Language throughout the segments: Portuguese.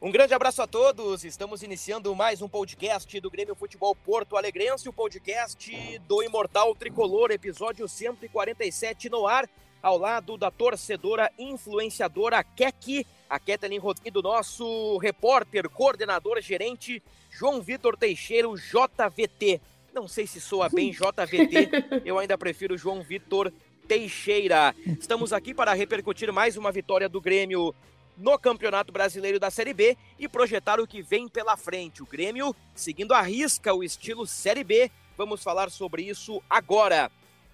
Um grande abraço a todos. Estamos iniciando mais um podcast do Grêmio Futebol Porto Alegrense, o podcast do Imortal Tricolor, episódio 147 no ar, ao lado da torcedora influenciadora Kek, a Kathleen Rodrigues, do nosso repórter, coordenador, gerente João Vitor Teixeira, o JVT. Não sei se soa bem JVT, eu ainda prefiro João Vitor Teixeira. Estamos aqui para repercutir mais uma vitória do Grêmio no Campeonato Brasileiro da Série B e projetar o que vem pela frente. O Grêmio seguindo a risca o estilo Série B. Vamos falar sobre isso agora.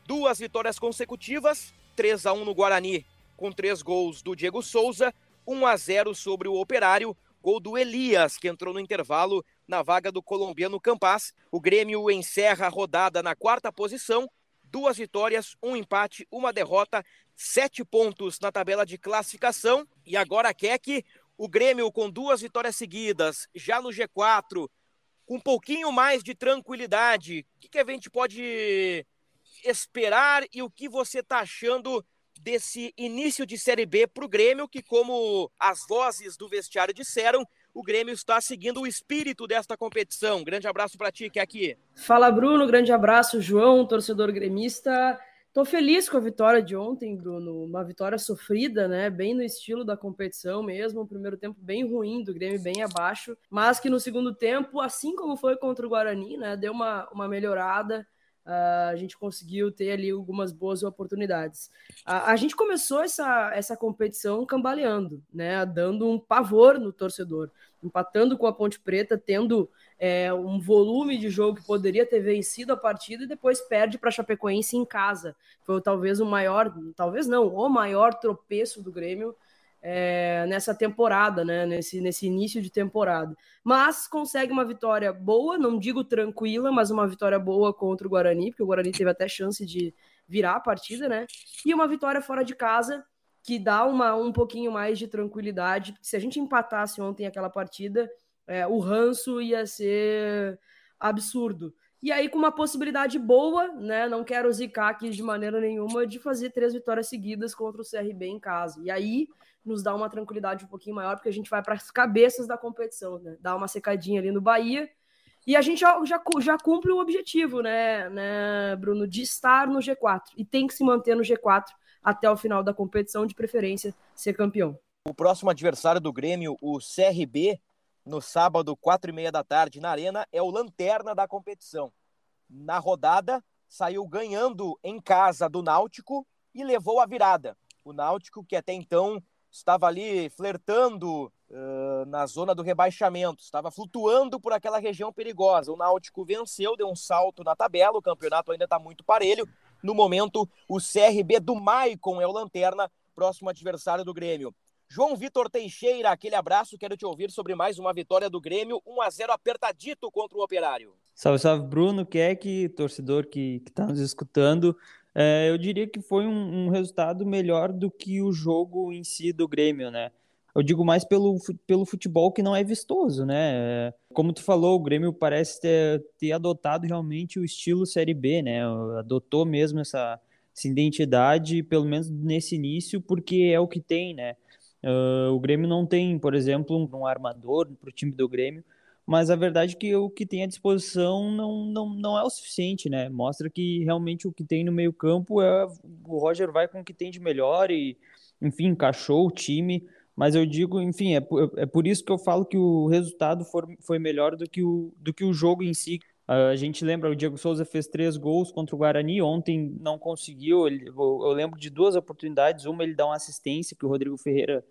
Duas vitórias consecutivas, 3 a 1 no Guarani, com três gols do Diego Souza, 1 a 0 sobre o Operário, gol do Elias, que entrou no intervalo na vaga do colombiano Campas. O Grêmio encerra a rodada na quarta posição, duas vitórias, um empate, uma derrota, sete pontos na tabela de classificação. E agora quer que o Grêmio, com duas vitórias seguidas, já no G4, com um pouquinho mais de tranquilidade, o que, que a gente pode esperar e o que você está achando desse início de Série B para o Grêmio, que, como as vozes do vestiário disseram, o Grêmio está seguindo o espírito desta competição. Grande abraço para ti, que é aqui. Fala, Bruno. Grande abraço, João, torcedor gremista. Tô feliz com a vitória de ontem, Bruno. Uma vitória sofrida, né? Bem no estilo da competição mesmo. O primeiro tempo bem ruim do Grêmio, bem abaixo. Mas que no segundo tempo, assim como foi contra o Guarani, né? Deu uma, uma melhorada. Uh, a gente conseguiu ter ali algumas boas oportunidades. Uh, a gente começou essa, essa competição cambaleando, né? Dando um pavor no torcedor, empatando com a Ponte Preta, tendo é, um volume de jogo que poderia ter vencido a partida e depois perde para Chapecoense em casa. Foi talvez o maior, talvez não, o maior tropeço do Grêmio é, nessa temporada, né? Nesse, nesse início de temporada. Mas consegue uma vitória boa, não digo tranquila, mas uma vitória boa contra o Guarani, porque o Guarani teve até chance de virar a partida, né? E uma vitória fora de casa que dá uma, um pouquinho mais de tranquilidade. Se a gente empatasse ontem aquela partida, é, o ranço ia ser absurdo. E aí, com uma possibilidade boa, né? Não quero zicar aqui de maneira nenhuma, de fazer três vitórias seguidas contra o CRB em casa. E aí nos dá uma tranquilidade um pouquinho maior, porque a gente vai para as cabeças da competição, né? Dá uma secadinha ali no Bahia. E a gente já, já, já cumpre o objetivo, né, né, Bruno, de estar no G4. E tem que se manter no G4 até o final da competição, de preferência ser campeão. O próximo adversário do Grêmio, o CRB, no sábado, quatro e meia da tarde, na Arena, é o lanterna da competição. Na rodada, saiu ganhando em casa do Náutico e levou a virada. O Náutico, que até então estava ali flertando uh, na zona do rebaixamento, estava flutuando por aquela região perigosa. O Náutico venceu, deu um salto na tabela, o campeonato ainda está muito parelho. No momento, o CRB do Maicon é o lanterna, próximo adversário do Grêmio. João Vitor Teixeira, aquele abraço, quero te ouvir sobre mais uma vitória do Grêmio, 1 a 0 apertadito contra o Operário. Salve, salve, Bruno, Keck, torcedor que está nos escutando. É, eu diria que foi um, um, resultado melhor do que o jogo em si do Grêmio, né? Eu digo mais pelo, pelo futebol que não é vistoso, né? Como tu falou, o Grêmio parece ter, ter adotado realmente o estilo Série B, né? Adotou mesmo essa, essa identidade, pelo menos nesse início, porque é o que tem, né? Uh, o Grêmio não tem, por exemplo, um, um armador para o time do Grêmio, mas a verdade é que o que tem à disposição não, não, não é o suficiente, né? Mostra que realmente o que tem no meio-campo é o Roger vai com o que tem de melhor e, enfim, encaixou o time. Mas eu digo, enfim, é, é por isso que eu falo que o resultado for, foi melhor do que o, do que o jogo em si. A gente lembra, o Diego Souza fez três gols contra o Guarani, ontem não conseguiu. Ele, eu, lembro de duas oportunidades. Uma ele dá uma assistência que o Rodrigo Ferreira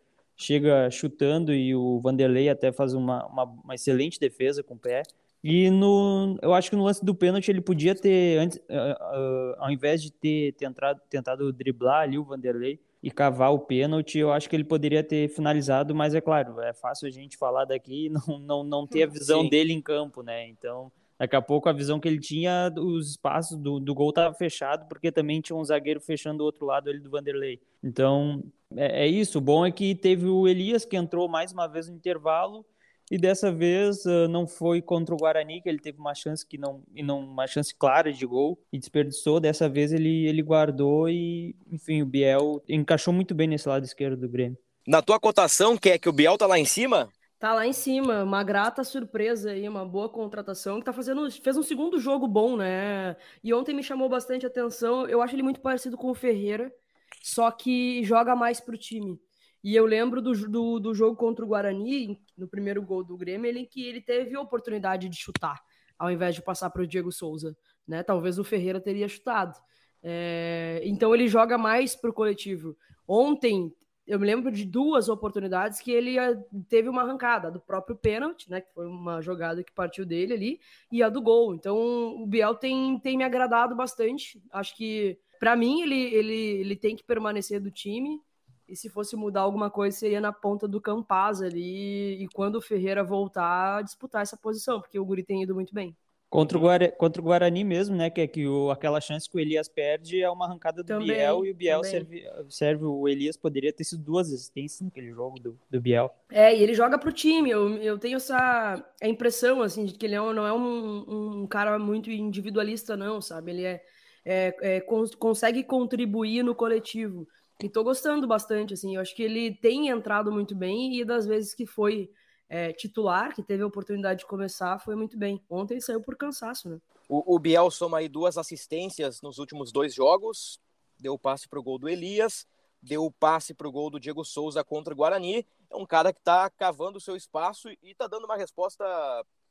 chega chutando e o Vanderlei até faz uma, uma, uma excelente defesa com o pé. E no, eu acho que no lance do pênalti ele podia ter, antes, uh, uh, ao invés de ter tentado, tentado driblar ali o Vanderlei e cavar o pênalti, eu acho que ele poderia ter finalizado, mas é claro, é fácil a gente falar daqui e não, não, não ter a visão Sim. dele em campo, né? Então, daqui a pouco a visão que ele tinha, os espaços do, do gol estava fechado, porque também tinha um zagueiro fechando o outro lado ali do Vanderlei. Então, é, é isso. O bom é que teve o Elias que entrou mais uma vez no intervalo e dessa vez uh, não foi contra o Guarani que ele teve uma chance que não e não uma chance clara de gol e desperdiçou. Dessa vez ele ele guardou e enfim o Biel encaixou muito bem nesse lado esquerdo do Grêmio. Na tua cotação, quer que o Biel tá lá em cima? Tá lá em cima, uma grata surpresa aí, uma boa contratação, que tá fazendo, fez um segundo jogo bom, né? E ontem me chamou bastante atenção, eu acho ele muito parecido com o Ferreira, só que joga mais pro time. E eu lembro do, do, do, jogo contra o Guarani, no primeiro gol do Grêmio, ele, que ele teve a oportunidade de chutar, ao invés de passar para o Diego Souza. Né? Talvez o Ferreira teria chutado. É, então ele joga mais para o coletivo. Ontem, eu me lembro de duas oportunidades que ele eh, teve uma arrancada, do próprio pênalti, né? Que foi uma jogada que partiu dele ali, e a do gol. Então o Biel tem, tem me agradado bastante. Acho que, para mim, ele, ele, ele tem que permanecer do time. E se fosse mudar alguma coisa, seria na ponta do Campaz ali. E quando o Ferreira voltar, disputar essa posição, porque o Guri tem ido muito bem. Contra o, Guarani, contra o Guarani mesmo, né? Que é que o, aquela chance que o Elias perde é uma arrancada do também, Biel e o Biel serve, serve, O Elias poderia ter sido duas assistências naquele jogo do, do Biel. É, e ele joga pro time. Eu, eu tenho essa a impressão, assim, de que ele não é um, um cara muito individualista, não, sabe? Ele é, é, é consegue contribuir no coletivo. E tô gostando bastante, assim. Eu acho que ele tem entrado muito bem e das vezes que foi é, titular, que teve a oportunidade de começar, foi muito bem. Ontem saiu por cansaço, né? O, o Biel soma aí duas assistências nos últimos dois jogos, deu o passe pro gol do Elias, deu o passe pro gol do Diego Souza contra o Guarani. É um cara que tá cavando o seu espaço e tá dando uma resposta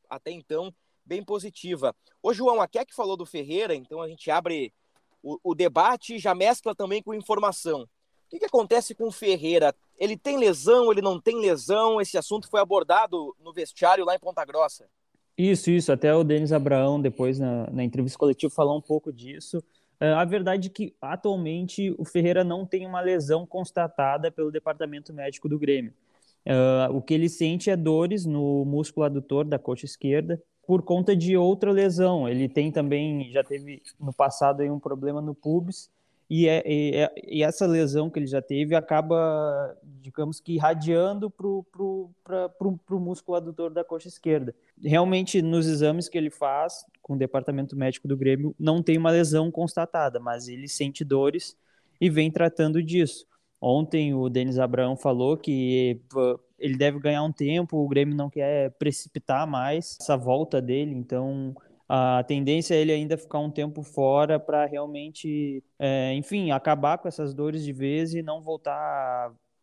até então bem positiva. Ô João, a Keck falou do Ferreira, então a gente abre o, o debate já mescla também com informação que, que acontece com o Ferreira? Ele tem lesão, ele não tem lesão? Esse assunto foi abordado no vestiário lá em Ponta Grossa. Isso, isso. Até o Denis Abraão, depois na, na entrevista coletiva, falou um pouco disso. Uh, a verdade é que atualmente o Ferreira não tem uma lesão constatada pelo departamento médico do Grêmio. Uh, o que ele sente é dores no músculo adutor da coxa esquerda por conta de outra lesão. Ele tem também, já teve no passado aí um problema no pubis e, é, é, e, essa lesão que ele já teve acaba, digamos que, irradiando para o músculo adutor da coxa esquerda. Realmente, nos exames que ele faz com o departamento médico do Grêmio, não tem uma lesão constatada, mas ele sente dores e vem tratando disso. Ontem o Denis Abraão falou que ele deve ganhar um tempo, o Grêmio não quer precipitar mais essa volta dele, então a tendência é ele ainda ficar um tempo fora para realmente, é, enfim, acabar com essas dores de vez e não voltar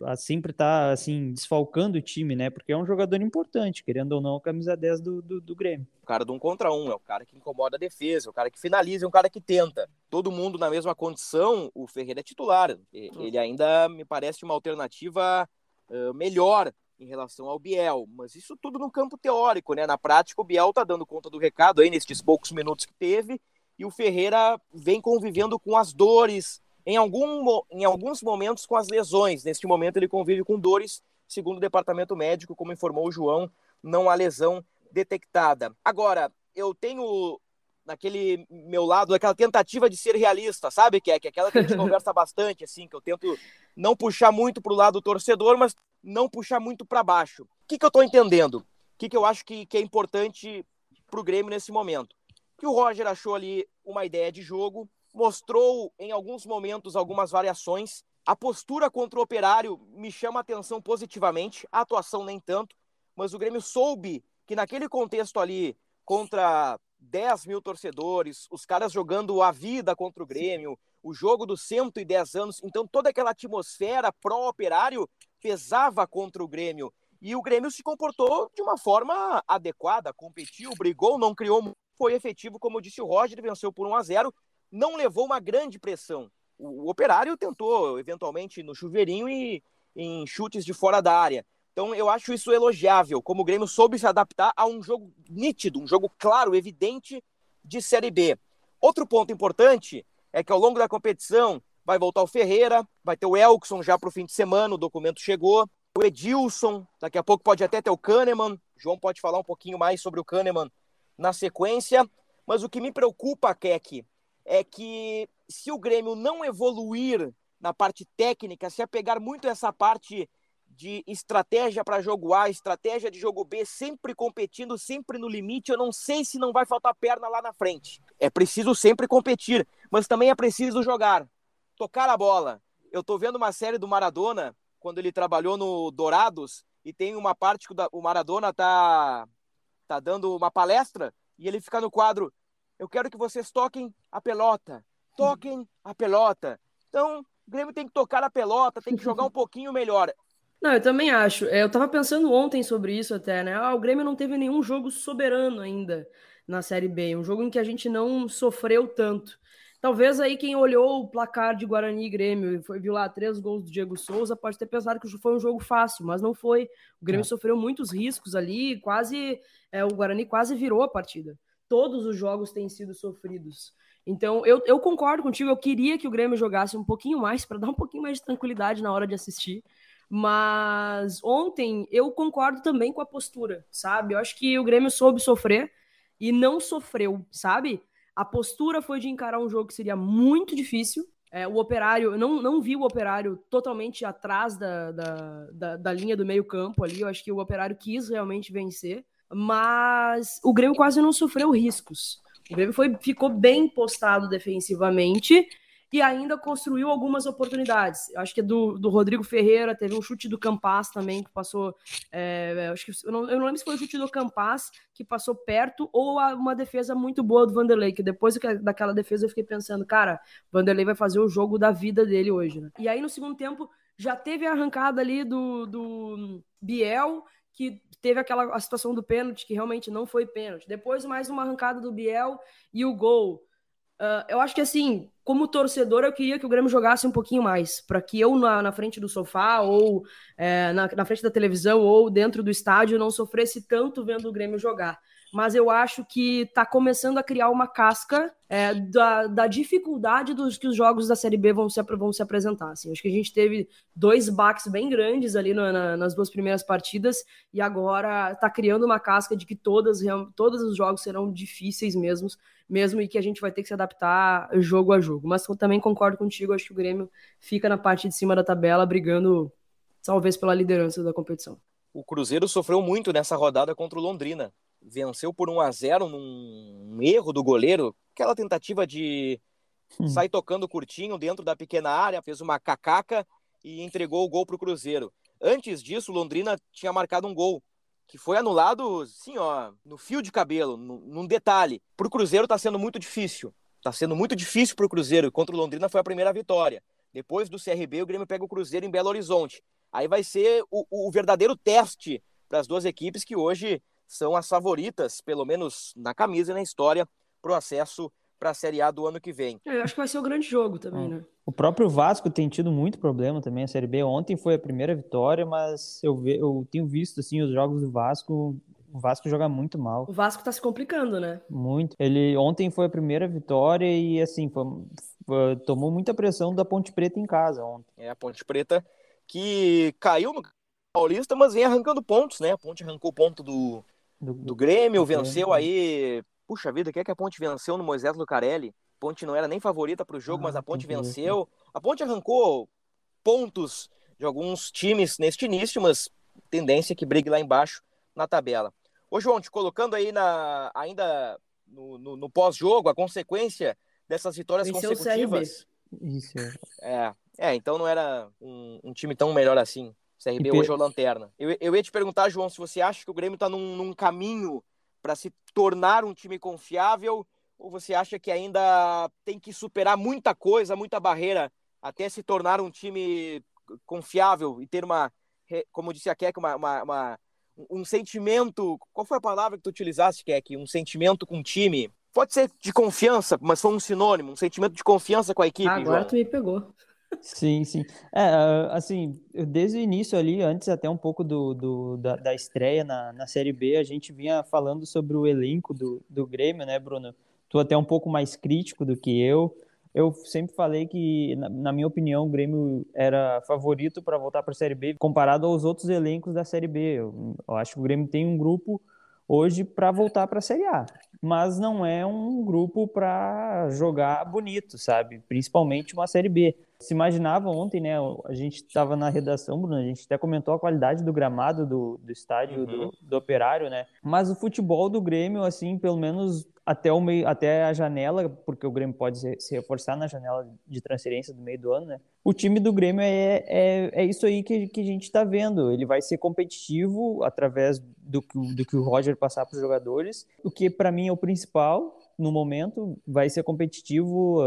a, a sempre estar tá, assim desfalcando o time, né? Porque é um jogador importante, querendo ou não, a camisa 10 do, do, do Grêmio. O cara do um contra um, é o cara que incomoda a defesa, é o cara que finaliza, é o cara que tenta. Todo mundo na mesma condição, o Ferreira é titular. Ele ainda me parece uma alternativa uh, melhor em relação ao Biel, mas isso tudo no campo teórico, né? Na prática, o Biel tá dando conta do recado aí nestes poucos minutos que teve, e o Ferreira vem convivendo com as dores, em, algum, em alguns momentos com as lesões. Neste momento, ele convive com dores, segundo o departamento médico, como informou o João, não há lesão detectada. Agora, eu tenho naquele meu lado, aquela tentativa de ser realista, sabe? Que é, que é aquela que a gente conversa bastante, assim, que eu tento não puxar muito para o lado do torcedor, mas não puxar muito para baixo. O que, que eu estou entendendo? O que, que eu acho que, que é importante para o Grêmio nesse momento? Que o Roger achou ali uma ideia de jogo, mostrou em alguns momentos algumas variações. A postura contra o Operário me chama a atenção positivamente, a atuação nem tanto, mas o Grêmio soube que naquele contexto ali, contra 10 mil torcedores, os caras jogando a vida contra o Grêmio, o jogo dos 110 anos, então toda aquela atmosfera pró-operário pesava contra o Grêmio. E o Grêmio se comportou de uma forma adequada, competiu, brigou, não criou foi efetivo, como disse o Roger, venceu por 1 a 0 não levou uma grande pressão. O, o Operário tentou, eventualmente, no chuveirinho e em chutes de fora da área. Então eu acho isso elogiável, como o Grêmio soube se adaptar a um jogo nítido, um jogo claro, evidente de Série B. Outro ponto importante é que ao longo da competição vai voltar o Ferreira, vai ter o Elkson já para o fim de semana, o documento chegou, o Edilson, daqui a pouco pode até ter o Kahneman, o João pode falar um pouquinho mais sobre o Kahneman na sequência, mas o que me preocupa, Keck, é que se o Grêmio não evoluir na parte técnica, se apegar muito a essa parte de estratégia para jogo A, estratégia de jogo B, sempre competindo, sempre no limite, eu não sei se não vai faltar perna lá na frente. É preciso sempre competir, mas também é preciso jogar, tocar a bola. Eu tô vendo uma série do Maradona, quando ele trabalhou no Dourados, e tem uma parte que o Maradona tá, tá dando uma palestra, e ele fica no quadro, eu quero que vocês toquem a pelota, toquem a pelota. Então, o Grêmio tem que tocar a pelota, tem que jogar um pouquinho melhor. Não, eu também acho. É, eu tava pensando ontem sobre isso até, né? Ah, o Grêmio não teve nenhum jogo soberano ainda na Série B, um jogo em que a gente não sofreu tanto. Talvez aí quem olhou o placar de Guarani e Grêmio e foi, viu lá três gols do Diego Souza pode ter pensado que foi um jogo fácil, mas não foi. O Grêmio é. sofreu muitos riscos ali, quase é, o Guarani quase virou a partida. Todos os jogos têm sido sofridos. Então, eu, eu concordo contigo, eu queria que o Grêmio jogasse um pouquinho mais, para dar um pouquinho mais de tranquilidade na hora de assistir. Mas ontem eu concordo também com a postura, sabe? Eu acho que o Grêmio soube sofrer e não sofreu, sabe? A postura foi de encarar um jogo que seria muito difícil. É, o operário, eu não, não vi o operário totalmente atrás da, da, da, da linha do meio-campo ali. Eu acho que o operário quis realmente vencer, mas o Grêmio quase não sofreu riscos. O Grêmio foi, ficou bem postado defensivamente e ainda construiu algumas oportunidades. Acho que é do, do Rodrigo Ferreira, teve um chute do Campas também, que passou. É, acho que, eu, não, eu não lembro se foi o chute do Campas que passou perto ou uma defesa muito boa do Vanderlei, que depois daquela defesa eu fiquei pensando, cara, Vanderlei vai fazer o jogo da vida dele hoje. Né? E aí no segundo tempo já teve a arrancada ali do, do Biel, que teve aquela a situação do pênalti, que realmente não foi pênalti. Depois mais uma arrancada do Biel e o gol. Uh, eu acho que assim, como torcedor, eu queria que o Grêmio jogasse um pouquinho mais, para que eu na, na, frente do sofá, ou é, na, na, frente da televisão, ou dentro do estádio, não sofresse tanto vendo o Grêmio jogar mas eu acho que está começando a criar uma casca é, da, da, dificuldade dos que os jogos da Série B vão se, vão se apresentar. Assim. Acho que a gente teve dois baques bem grandes ali no, na, nas duas primeiras partidas e agora está criando uma casca de que todas, todos os jogos serão difíceis mesmo, mesmo e que a gente vai ter que se adaptar jogo a jogo. Mas eu também concordo contigo, acho que o Grêmio fica na parte de cima da tabela brigando talvez pela liderança da competição. O Cruzeiro sofreu muito nessa rodada contra o Londrina venceu por 1 a 0 num erro do goleiro, aquela tentativa de hum. sair tocando curtinho dentro da pequena área, fez uma cacaca e entregou o gol para o Cruzeiro. Antes disso, Londrina tinha marcado um gol que foi anulado, sim, ó, no fio de cabelo, num detalhe. Para o Cruzeiro está sendo muito difícil. Está sendo muito difícil para o Cruzeiro. Contra o Londrina foi a primeira vitória. Depois do CRB, o Grêmio pega o Cruzeiro em Belo Horizonte. Aí vai ser o, o verdadeiro teste para as duas equipes que hoje são as favoritas, pelo menos na camisa e na história, para o acesso para a Série A do ano que vem. É, eu acho que vai ser o grande jogo também, é. né? O próprio Vasco tem tido muito problema também, a Série B. Ontem foi a primeira vitória, mas eu, ve, eu tenho visto assim, os jogos do Vasco. O Vasco joga muito mal. O Vasco tá se complicando, né? Muito. Ele ontem foi a primeira vitória e assim, foi, foi, tomou muita pressão da Ponte Preta em casa ontem. É, a Ponte Preta que caiu no Paulista, mas vem arrancando pontos, né? A Ponte arrancou ponto do, do, do Grêmio, venceu aí. Puxa vida, o que é que a Ponte venceu no Moisés Lucarelli? A Ponte não era nem favorita para o jogo, ah, mas a Ponte venceu. A Ponte arrancou pontos de alguns times neste início, mas tendência é que brigue lá embaixo na tabela. Ô, João, te colocando aí na, ainda no, no, no pós-jogo, a consequência dessas vitórias Venceu consecutivas. Isso. É, é, então não era um, um time tão melhor assim. CRB hoje é o lanterna. Eu, eu ia te perguntar, João, se você acha que o Grêmio está num, num caminho para se tornar um time confiável ou você acha que ainda tem que superar muita coisa, muita barreira até se tornar um time confiável e ter uma, como disse a Keck, uma, uma, uma, um sentimento. Qual foi a palavra que tu utilizaste, Keck? Um sentimento com o time? Pode ser de confiança, mas foi um sinônimo, um sentimento de confiança com a equipe. Agora João. tu me pegou. Sim, sim. É, ah, assim, desde o início ali, antes até um pouco do, do da, da estreia na, na Série B, a gente vinha falando sobre o elenco do, do Grêmio, né, Bruno? Tu até um pouco mais crítico do que eu. Eu sempre falei que, na, na minha opinião, o Grêmio era favorito para voltar para a Série B comparado aos outros elencos da Série B. Eu, eu acho que o Grêmio tem um grupo hoje para voltar para a Série A, mas não é um grupo para jogar bonito, sabe? Principalmente uma Série B. Se imaginava ontem, né? A gente estava na redação, Bruno, a gente até comentou a qualidade do gramado do, do estádio Uhum. do, do Operário, né? Mas o futebol do Grêmio, assim, pelo menos até o meio, até a janela, porque o Grêmio pode se, reforçar na janela de transferência do meio do ano, né? O time do Grêmio é, é, é isso aí que, que a gente está vendo. Ele vai ser competitivo através do, do que o Roger passar para os jogadores, o que para mim é o principal no momento, vai ser competitivo.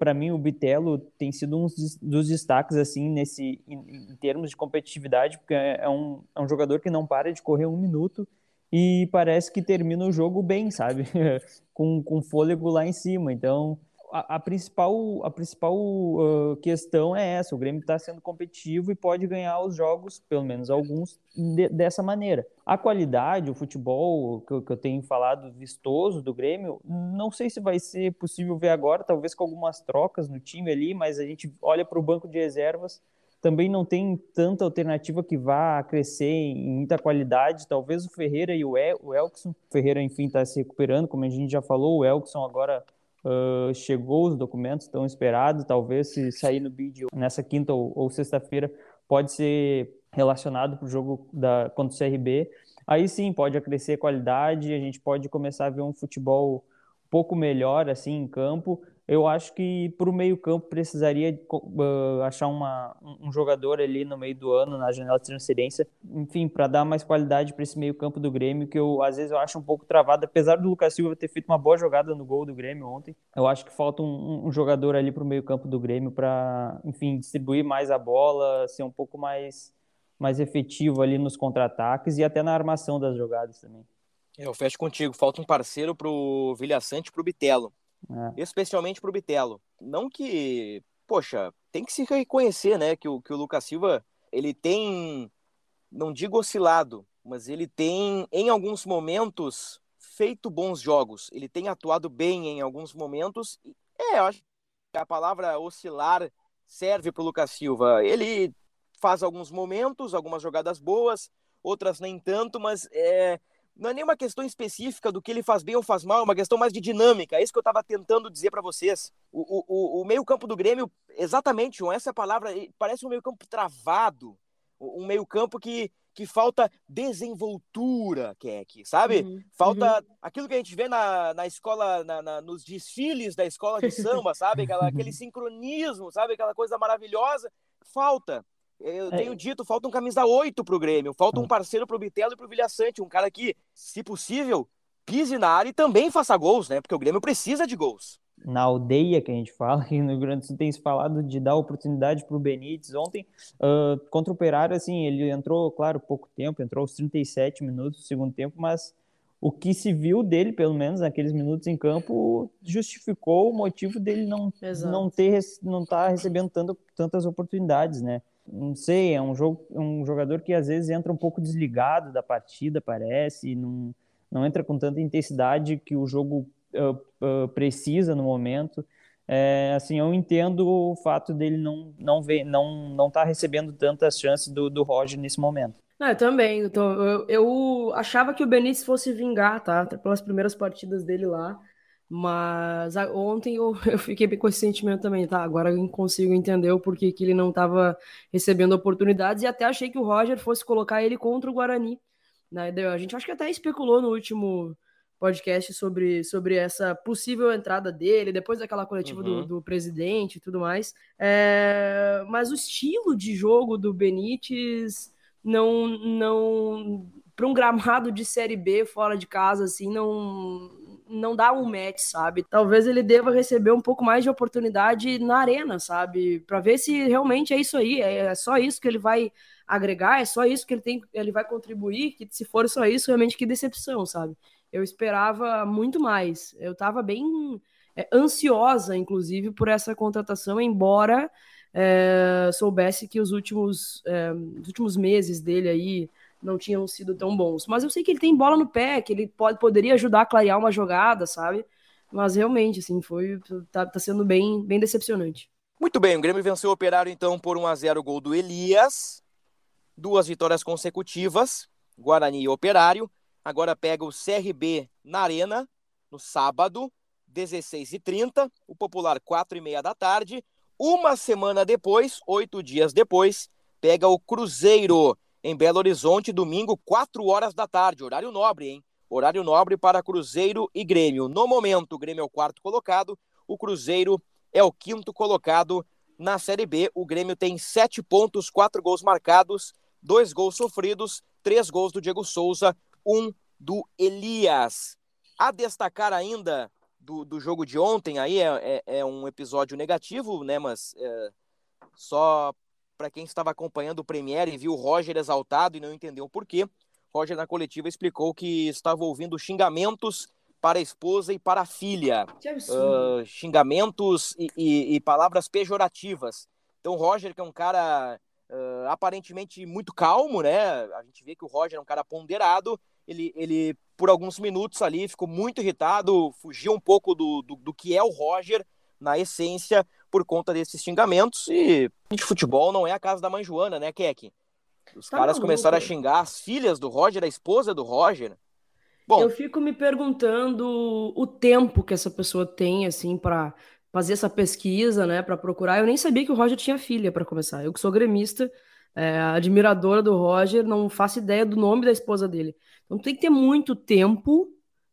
para mim, o Bitelo tem sido um dos- dos destaques assim nesse em, em termos de competitividade, porque é é um, é um jogador que não para de correr um minuto e parece que termina o jogo bem, sabe? com, com fôlego lá em cima. Então, a, a principal, a principal uh, questão é essa: o Grêmio está sendo competitivo e pode ganhar os jogos, pelo menos alguns, de- dessa maneira. A qualidade, o futebol que que eu tenho falado vistoso do Grêmio, não sei se vai ser possível ver agora, talvez com algumas trocas no time ali, mas a gente olha para o banco de reservas também não tem tanta alternativa que vá crescer em muita qualidade. Talvez o Ferreira e o, El o Elkson. O Ferreira, enfim, está se recuperando, como a gente já falou. O Elkson agora uh, chegou, os documentos estão esperados. Talvez, se sair no vídeo nessa quinta ou, ou sexta-feira, pode ser relacionado para o jogo da, contra o CRB. Aí sim, pode acrescer qualidade, a gente pode começar a ver um futebol um pouco melhor assim em campo. Eu acho que para o meio-campo precisaria uh, achar uma, um jogador ali no meio do ano, na janela de transferência, enfim, para dar mais qualidade para esse meio-campo do Grêmio, que eu às vezes eu acho um pouco travado, apesar do Lucas Silva ter feito uma boa jogada no gol do Grêmio ontem. Eu acho que falta um, um jogador ali para o meio-campo do Grêmio para, enfim, distribuir mais a bola, ser um pouco mais, mais efetivo ali nos contra-ataques e até na armação das jogadas também. Eu fecho contigo. Falta um parceiro pro Vilhaçante e pro Bitelo. É. Especialmente pro Bitelo. Não que, poxa, tem que se reconhecer, né, que o, que o Lucas Silva, ele tem, não digo oscilado, mas ele tem, em alguns momentos, feito bons jogos. Ele tem atuado bem em alguns momentos. É, eu acho que a palavra oscilar serve pro Lucas Silva. Ele faz alguns momentos, algumas jogadas boas, outras nem tanto, mas é, não é nenhuma questão específica do que ele faz bem ou faz mal, é uma questão mais de dinâmica. É isso que eu estava tentando dizer para vocês. O, o, o meio-campo do Grêmio, exatamente, João, essa palavra parece um meio-campo travado, um meio-campo que, que falta desenvoltura, Keck, sabe? Uhum, falta uhum. aquilo que a gente vê na, na escola, na, na, nos desfiles da escola de samba, sabe? Aquela, aquele sincronismo, sabe? Aquela coisa maravilhosa. Falta. Eu tenho é. dito, falta um camisa 8 pro Grêmio, falta um parceiro pro Bitelo e pro Vilhaçante, um cara que, se possível, pise na área e também faça gols, né? Porque o Grêmio precisa de gols. Na aldeia que a gente fala, aqui no Rio Grande do Sul tem se falado de dar oportunidade pro Benítez. Ontem, uh, contra o Operário, assim, ele entrou, claro, pouco tempo, entrou aos 37 minutos do segundo tempo, mas o que se viu dele, pelo menos naqueles minutos em campo, justificou o motivo dele não, não ter não estar tá recebendo tanto, tantas oportunidades, né? Não sei, é um, jogo, um jogador que às vezes entra um pouco desligado da partida, parece, não, não entra com tanta intensidade que o jogo uh, uh, precisa no momento. É, assim, eu entendo o fato dele não não ver, não não tá recebendo tantas chances do, do Roger nesse momento. Não, eu também. Então, eu, eu achava que o Benítez fosse vingar, tá? Pelas primeiras partidas dele lá. Mas ontem eu, eu fiquei bem com esse sentimento também, tá? Agora eu consigo entender o porquê que ele não estava recebendo oportunidades e até achei que o Roger fosse colocar ele contra o Guarani. Né? A gente acho que até especulou no último podcast sobre, sobre essa possível entrada dele, depois daquela coletiva uhum. do, do, presidente e tudo mais. É, mas o estilo de jogo do Benítez não. não para um gramado de Série B fora de casa, assim, não não dá um match, sabe? Talvez ele deva receber um pouco mais de oportunidade na arena, sabe? Para ver se realmente é isso aí, é só isso que ele vai agregar, é só isso que ele tem, ele vai contribuir, que se for só isso, realmente que decepção, sabe? Eu esperava muito mais. Eu tava bem é, ansiosa, inclusive, por essa contratação, embora é, soubesse que os últimos, é, os últimos meses dele aí não tinham sido tão bons. Mas eu sei que ele tem bola no pé, que ele pode, poderia ajudar a clarear uma jogada, sabe? Mas realmente, assim, foi tá, tá sendo bem, bem decepcionante. Muito bem, o Grêmio venceu o Operário então por 1 a 0 o gol do Elias. Duas vitórias consecutivas, Guarani e Operário. Agora pega o CRB na Arena no sábado, 16h30, o Popular 4h30 da tarde. Uma semana depois, oito dias depois, pega o Cruzeiro em Belo Horizonte, domingo, 4 horas da tarde. Horário nobre, hein? Horário nobre para Cruzeiro e Grêmio. No momento, o Grêmio é o quarto colocado, o Cruzeiro é o quinto colocado na Série B. O Grêmio tem sete pontos, quatro gols marcados, dois gols sofridos, três gols do Diego Souza, um do Elias. A destacar ainda do, do jogo de ontem, aí é, é, é um episódio negativo, né? Mas é, só para quem estava acompanhando o Premier e viu o Roger exaltado e não entendeu o porquê, Roger na coletiva explicou que estava ouvindo xingamentos para a esposa e para a filha. Uh, xingamentos e, e, e, palavras pejorativas. Então, o Roger, que é um cara uh, aparentemente muito calmo, né? A gente vê que o Roger é um cara ponderado. Ele, ele por alguns minutos ali, ficou muito irritado, fugiu um pouco do, do, do que é o Roger na essência por conta desses xingamentos. E de futebol não é a casa da mãe Joana, né, Keck? Os tá caras maluco. começaram a xingar as filhas do Roger, a esposa do Roger. Bom, eu fico me perguntando o tempo que essa pessoa tem assim para fazer essa pesquisa, né, para procurar. Eu nem sabia que o Roger tinha filha para começar. Eu que sou gremista, é, admiradora do Roger, não faço ideia do nome da esposa dele. Então tem que ter muito tempo,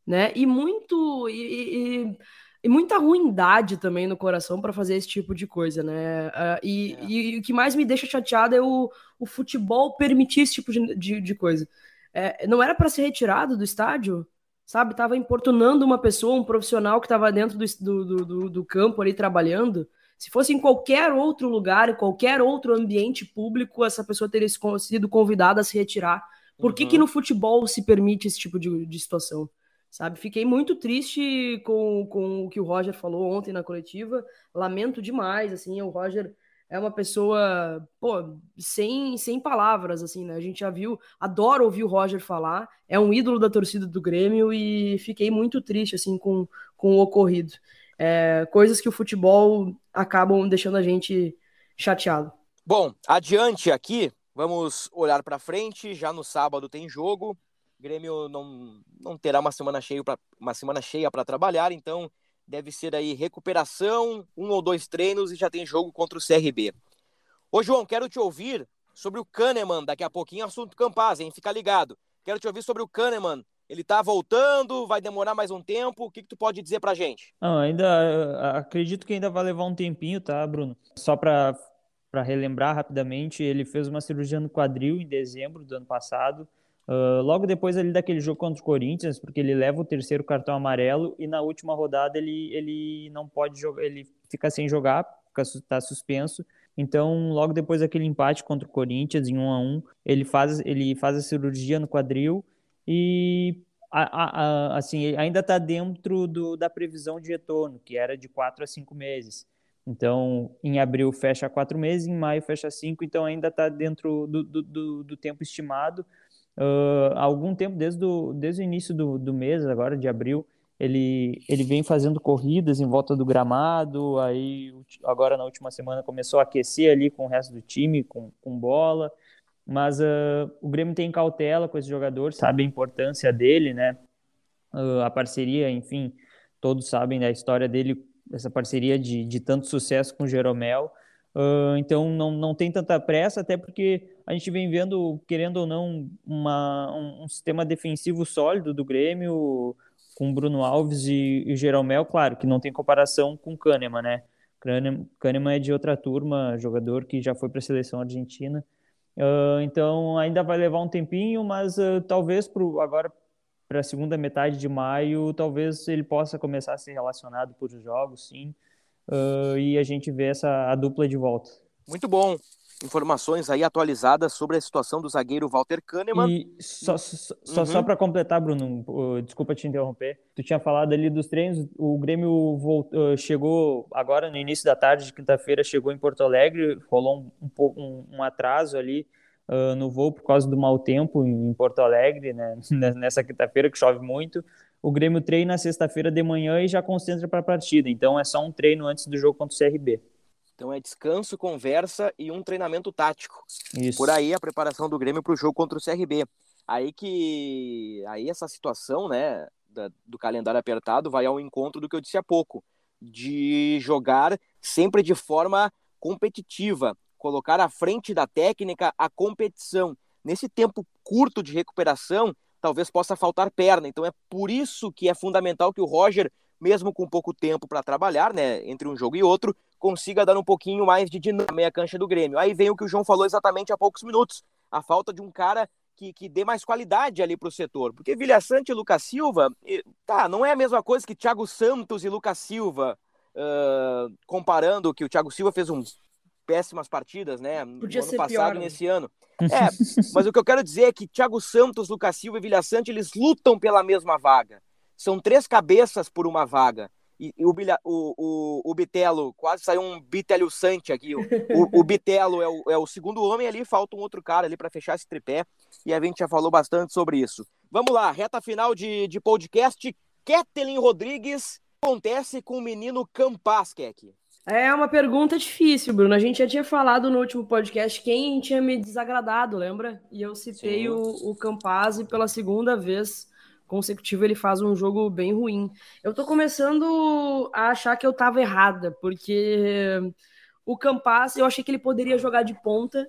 né, e muito e, e e muita ruindade também no coração para fazer esse tipo de coisa, né? Uh, e, é. e, e, o que mais me deixa chateado é o, o futebol permitir esse tipo de, de, de coisa. É, não era para ser retirado do estádio, sabe? Tava importunando uma pessoa, um profissional que estava dentro do, do, do, do, campo ali trabalhando. Se fosse em qualquer outro lugar, em qualquer outro ambiente público, essa pessoa teria sido convidada a se retirar. Por que, uhum. que no futebol se permite esse tipo de, de situação? Sabe? Fiquei muito triste com, com o que o Roger falou ontem na coletiva. Lamento demais, assim, o Roger é uma pessoa, pô, sem, sem palavras, assim, né? A gente já viu, adoro ouvir o Roger falar, é um ídolo da torcida do Grêmio e fiquei muito triste, assim, com, com o ocorrido. É, coisas que o futebol acabam deixando a gente chateado. Bom, adiante aqui, vamos olhar para frente. Já no sábado tem jogo. Grêmio não, não terá uma semana cheia para uma semana cheia para trabalhar, então deve ser aí recuperação, um ou dois treinos e já tem jogo contra o CRB. Ô João, quero te ouvir sobre o Kahneman, daqui a pouquinho assunto Campaz, hein? Fica ligado. Quero te ouvir sobre o Kahneman. Ele tá voltando, vai demorar mais um tempo. O que, que tu pode dizer pra gente? Não, ainda acredito que ainda vai levar um tempinho, tá, Bruno? Só para relembrar rapidamente, ele fez uma cirurgia no quadril em dezembro do ano passado. Uh, logo depois ali daquele jogo contra o Corinthians, porque ele leva o terceiro cartão amarelo e na última rodada ele, ele não pode jogar, ele fica sem jogar, está suspenso. Então, logo depois daquele empate contra o Corinthians em 1 a 1, ele faz ele faz a cirurgia no quadril e a, a, a, assim ainda está dentro do, da previsão de retorno, que era de 4 a 5 meses. Então, em abril fecha quatro meses, em maio fecha cinco, então ainda está dentro do, do, do tempo estimado uh, há algum tempo, desde, do, desde o início do, do mês, agora de abril, ele, ele vem fazendo corridas em volta do gramado, aí agora na última semana começou a aquecer ali com o resto do time, com, com bola, mas uh, o Grêmio tem cautela com esse jogador, sabe a importância dele, né? Uh, a parceria, enfim, todos sabem da história dele, essa parceria de, de tanto sucesso com o Jeromel, Uh, então não, não tem tanta pressa, até porque a gente vem vendo, querendo ou não, uma, um, um sistema defensivo sólido do Grêmio, com Bruno Alves e, e Jeromel, claro, que não tem comparação com Kahneman, né? Kahneman é de outra turma, jogador que já foi para a seleção argentina. Uh, então ainda vai levar um tempinho, mas uh, talvez pro, agora para a segunda metade de maio, talvez ele possa começar a ser relacionado por jogos, sim, uh, e a gente vê essa a dupla de volta. Muito bom. Informações aí atualizadas sobre a situação do zagueiro Walter Kahneman. E só, só, uhum. só para completar, Bruno, desculpa te interromper. Tu tinha falado ali dos treinos, o Grêmio voltou, uh, chegou agora no início da tarde de quinta-feira, chegou em Porto Alegre, rolou um, um, um atraso ali uh, no voo por causa do mau tempo em Porto Alegre, né? nessa quinta-feira que chove muito. O Grêmio treina na sexta-feira de manhã e já concentra para a partida. Então é só um treino antes do jogo contra o CRB. Então é descanso, conversa e um treinamento tático. Isso. Por aí a preparação do Grêmio para o jogo contra o CRB. Aí que aí essa situação, né, da, do calendário apertado vai ao encontro do que eu disse há pouco, de jogar sempre de forma competitiva, colocar à frente da técnica a competição. Nesse tempo curto de recuperação, talvez possa faltar perna. Então é por isso que é fundamental que o Roger, mesmo com pouco tempo para trabalhar, né, entre um jogo e outro, consiga dar um pouquinho mais de dinâmica na meia cancha do Grêmio. Aí vem o que o João falou exatamente há poucos minutos, a falta de um cara que, que dê mais qualidade ali para o setor. Porque Vilha Sante e Lucas Silva, tá, não é a mesma coisa que Thiago Santos e Lucas Silva, uh, comparando que o Thiago Silva fez um péssimas partidas, né? Podia no ano passado pior, e né? nesse ano. É, mas o que eu quero dizer é que Thiago Santos, Lucas Silva e Vilha Sante, eles lutam pela mesma vaga. São três cabeças por uma vaga. E, e o, o, o, o Bitelo, quase saiu um Bitelho Sante aqui. O, o, o Bitelo é o, é o segundo homem ali, falta um outro cara ali para fechar esse tripé. E a gente já falou bastante sobre isso. Vamos lá, reta final de, de podcast. Ketelin Rodrigues acontece com o menino Campas, Keck. É uma pergunta difícil, Bruno. A gente já tinha falado no último podcast quem tinha me desagradado, lembra? E eu citei Sim. o, o Campaz e pela segunda vez consecutiva ele faz um jogo bem ruim. Eu tô começando a achar que eu tava errada, porque o Campaz, eu achei que ele poderia jogar de ponta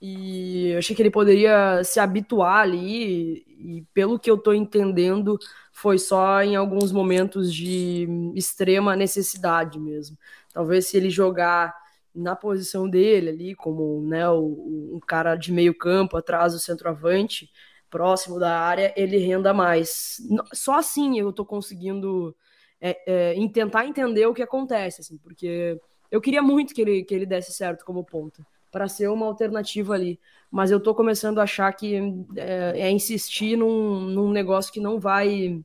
e eu achei que ele poderia se habituar ali e pelo que eu tô entendendo, foi só em alguns momentos de extrema necessidade mesmo. Talvez se ele jogar na posição dele ali, como né, o, um cara de meio campo atrás do centroavante, próximo da área, ele renda mais. Só assim eu tô conseguindo é, é, tentar entender o que acontece, assim, porque eu queria muito que ele, que ele desse certo como ponta, para ser uma alternativa ali. Mas eu tô começando a achar que é, é insistir num, num negócio que não vai.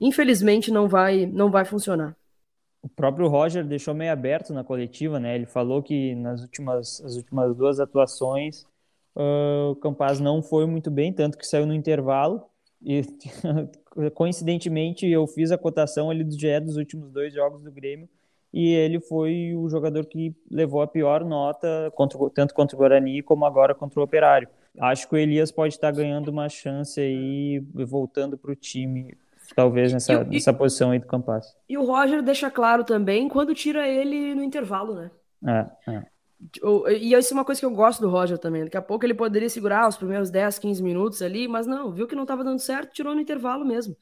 Infelizmente não vai, não vai funcionar. O próprio Roger deixou meio aberto na coletiva, né? Ele falou que nas últimas, as últimas duas atuações uh, o Campaz não foi muito bem, tanto que saiu no intervalo. E coincidentemente eu fiz a cotação ali do GE dos últimos dois jogos do Grêmio e ele foi o jogador que levou a pior nota, contra, tanto contra o Guarani como agora contra o Operário. Acho que o Elias pode estar ganhando uma chance aí, voltando para o time, talvez nessa, E- nessa posição aí do Campaz. E o Roger deixa claro também quando tira ele no intervalo, né? É, é. E isso é uma coisa que eu gosto do Roger também. Daqui a pouco ele poderia segurar os primeiros 10, 15 minutos ali, mas não, viu que não estava dando certo, tirou no intervalo mesmo.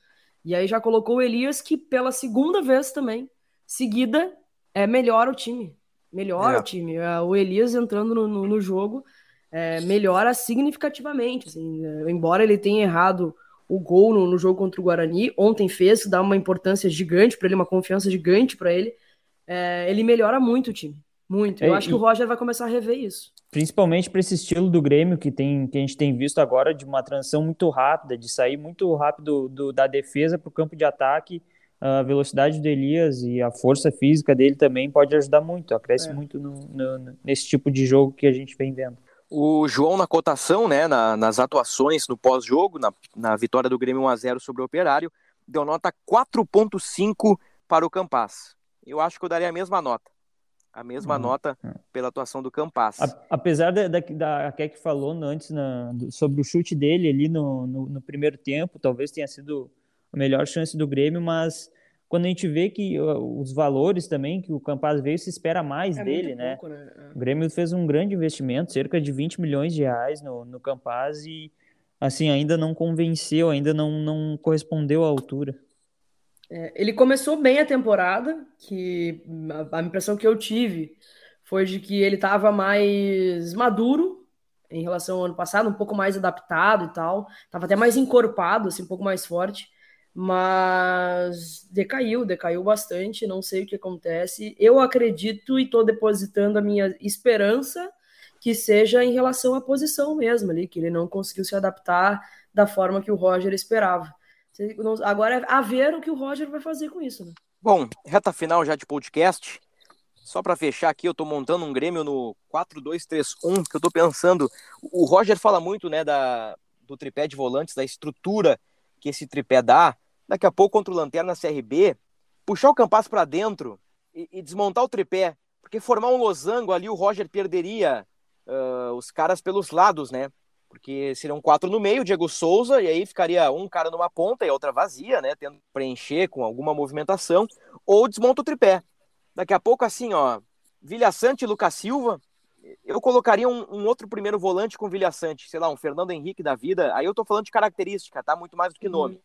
E aí já colocou o Elias, que pela segunda vez também, seguida, é melhora o time. Melhora É. o time. É, O Elias entrando no, no- no jogo é, melhora significativamente. assim, é, embora ele tenha errado o gol no, no jogo contra o Guarani, ontem fez, dá uma importância gigante para ele, uma confiança gigante para ele. É, ele melhora muito o time. Muito. Eu É, acho que e- o Roger vai começar a rever isso. Principalmente para esse estilo do Grêmio que, tem, que a gente tem visto agora de uma transição muito rápida, de sair muito rápido do, da defesa para o campo de ataque. A velocidade do Elias e a força física dele também pode ajudar muito, acresce É. muito no- no- nesse tipo de jogo que a gente vem vendo. O João na cotação, né, na- nas atuações no pós-jogo, na, na vitória do Grêmio 1x0 sobre o Operário, deu nota 4.5 para o Campaz. Eu acho que eu daria a mesma nota. A mesma Uhum. nota pela atuação do Campaz. A- apesar da, da, da a Keck falou antes na- do- sobre o chute dele ali no, no, no primeiro tempo, talvez tenha sido a melhor chance do Grêmio, mas quando a gente vê que uh, os valores também que o Campaz veio, se espera mais É dele, né? pouco, né? O Grêmio fez um grande investimento, cerca de 20 milhões de reais no, no Campaz e assim ainda não convenceu, ainda não, não correspondeu à altura. É, ele começou bem a temporada, que a, a impressão que eu tive foi de que ele estava mais maduro, em relação ao ano passado, um pouco mais adaptado e tal. Tava até mais encorpado, assim, um pouco mais forte. Mas decaiu, decaiu bastante. Não sei o que acontece. Eu acredito e estou depositando a minha esperança que seja em relação à posição mesmo ali, que ele não conseguiu se adaptar da forma que o Roger esperava. Agora é a ver o que o Roger vai fazer com isso, né? Bom, reta final já de podcast. Só para fechar aqui, eu estou montando um Grêmio no 4-2-3-1, que eu estou pensando. O Roger fala muito, né, da, do tripé de volantes, da estrutura que esse tripé dá. Daqui a pouco, contra o Lanterna CRB, puxar o Campas para dentro e, e, desmontar o tripé. Porque formar um losango ali, o Roger perderia uh, os caras pelos lados, né? Porque seriam quatro no meio, Diego Souza, e aí ficaria um cara numa ponta e a outra vazia, né? Tendo que preencher com alguma movimentação, ou desmonta o tripé. Daqui a pouco, assim, ó, Vilha Sante e Lucas Silva, eu colocaria um, um, outro primeiro volante com Vilha Sante, sei lá, um Fernando Henrique da vida, aí eu tô falando de característica, tá? Muito mais do que uhum. nome.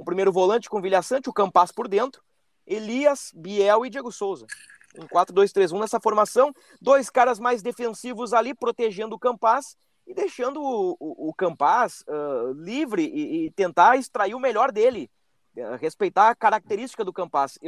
Um primeiro volante com Vilha Sante, o Campas por dentro, Elias, Biel e Diego Souza. Um 4-2-3-1 nessa formação, dois caras mais defensivos ali, protegendo o Campas, e deixando o, o, o Campas uh, livre e, e, tentar extrair o melhor dele, uh, respeitar a característica do Campas.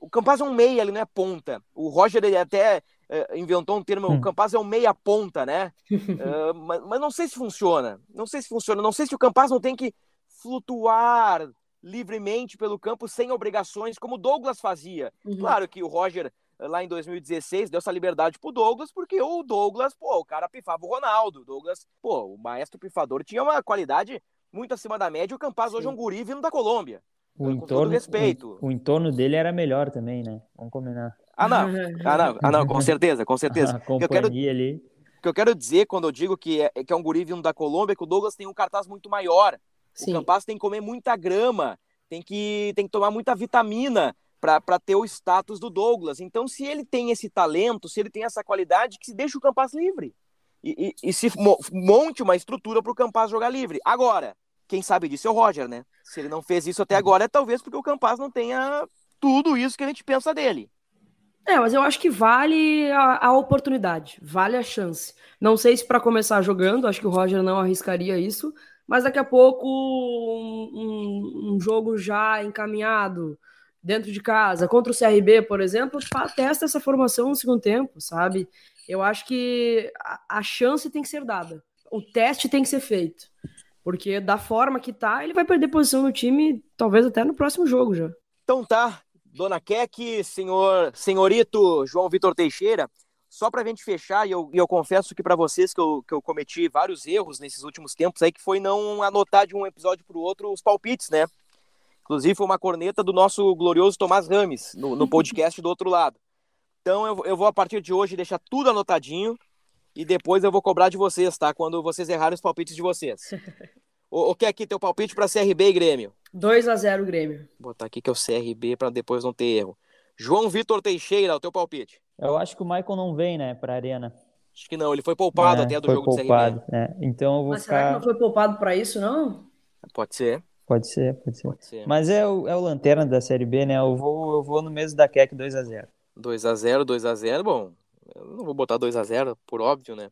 O Campas é um meia, ele não é ponta. O Roger ele até uh, inventou um termo, hum. o Campas é um meia ponta, né? mas, mas, não sei se funciona. Não sei se funciona. Não sei se o Campas não tem que flutuar livremente pelo campo sem obrigações, como o Douglas fazia. Uhum. Claro que o Roger lá em 2016, deu essa liberdade pro Douglas, porque o Douglas, pô, o cara pifava o Ronaldo. O Douglas, pô, o maestro pifador tinha uma qualidade muito acima da média. O Campaz hoje é um guri vindo da Colômbia. O entorno, respeito. O, o, entorno dele era melhor também, né? Vamos combinar. Ah, não. Ah, não, ah, não com certeza, com certeza. A companhia eu quero, ali. O que eu quero dizer quando eu digo que é, que é um guri vindo da Colômbia é que o Douglas tem um cartaz muito maior. Sim. O Campaz tem que comer muita grama, tem que, tem que tomar muita vitamina para ter o status do Douglas. Então, se ele tem esse talento, se ele tem essa qualidade, que se deixe o Campas livre. E, e, e se monte uma estrutura para o Campas jogar livre. Agora, quem sabe disso é o Roger, né? Se ele não fez isso até agora, é talvez porque o Campas não tenha tudo isso que a gente pensa dele. É, mas eu acho que vale a, a oportunidade, vale a chance. Não sei se para começar jogando, acho que o Roger não arriscaria isso, mas daqui a pouco um, um, um jogo já encaminhado, dentro de casa. Contra o CRB, por exemplo, testa essa formação no segundo tempo, sabe? Eu acho que a, chance tem que ser dada. O teste tem que ser feito. Porque da forma que tá, ele vai perder posição no time, talvez até no próximo jogo já. Então tá, dona Keck, senhor, senhorito João Vitor Teixeira, só para gente fechar, e eu, eu confesso que para vocês que eu, que eu cometi vários erros nesses últimos tempos aí, que foi não anotar de um episódio para o outro os palpites, né? Inclusive, foi uma corneta do nosso glorioso Tomás Rames, no, no podcast do outro lado. Então, eu, eu vou, a partir de hoje, deixar tudo anotadinho e depois eu vou cobrar de vocês, tá? Quando vocês errarem os palpites de vocês. o, o que é aqui, teu palpite para CRB e Grêmio? 2 a 0 Grêmio. Vou botar aqui que é o CRB para depois não ter erro. João Vitor Teixeira, o teu palpite? Eu acho que o Michael não vem, né, para arena. Acho que não, ele foi poupado é, até do jogo poupado, do CRB. É. Então eu vou Mas ficar... será que não foi poupado para isso, não? Pode ser. Pode ser, pode ser. Pode ser. Mas é o, é o lanterna da Série B, né? Eu vou, eu vou no mesmo da Keck 2x0. 2x0, 2x0, bom. Eu não vou botar 2x0, por óbvio, né?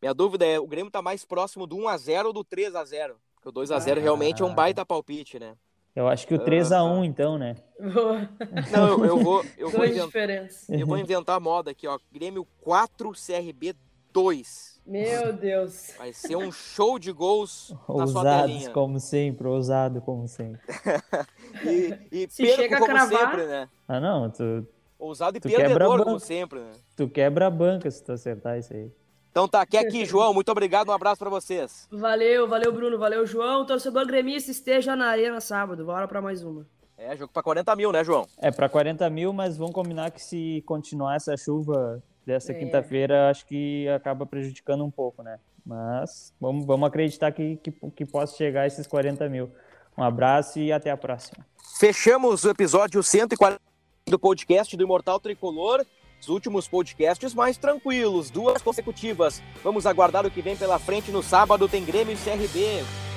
Minha dúvida é: o Grêmio tá mais próximo do 1x0 ou do 3x0? Porque o 2x0 ah, realmente é um baita palpite, né? Eu acho que o 3x1, uh, então, né? Não, eu, eu vou. Eu vou, inventar, eu vou inventar a moda aqui, ó. Grêmio 4, CRB 2. Meu Deus. Vai ser um show de gols na sua telinha. como sempre, ousado como sempre. e e Se chega como cravar... sempre, né? Ah, não, tu... Ousado e tu perdedor, como sempre, né? Tu quebra a banca se tu acertar isso aí. Então tá, aqui aqui, João. Muito obrigado, um abraço para vocês. Valeu, valeu, Bruno, valeu, João. Torcedor gremista esteja na arena sábado. Bora para mais uma. É, jogo para 40 mil, né, João? É, para 40 mil, mas vamos combinar que se continuar essa chuva dessa é. quinta-feira, acho que acaba prejudicando um pouco, né? Mas vamos, vamos acreditar que, que, que possa chegar a esses 40 mil. Um abraço e até a próxima. Fechamos o episódio 140 do podcast do Imortal Tricolor. Os últimos podcasts mais tranquilos, duas consecutivas. Vamos aguardar o que vem pela frente no sábado. Tem Grêmio e CRB.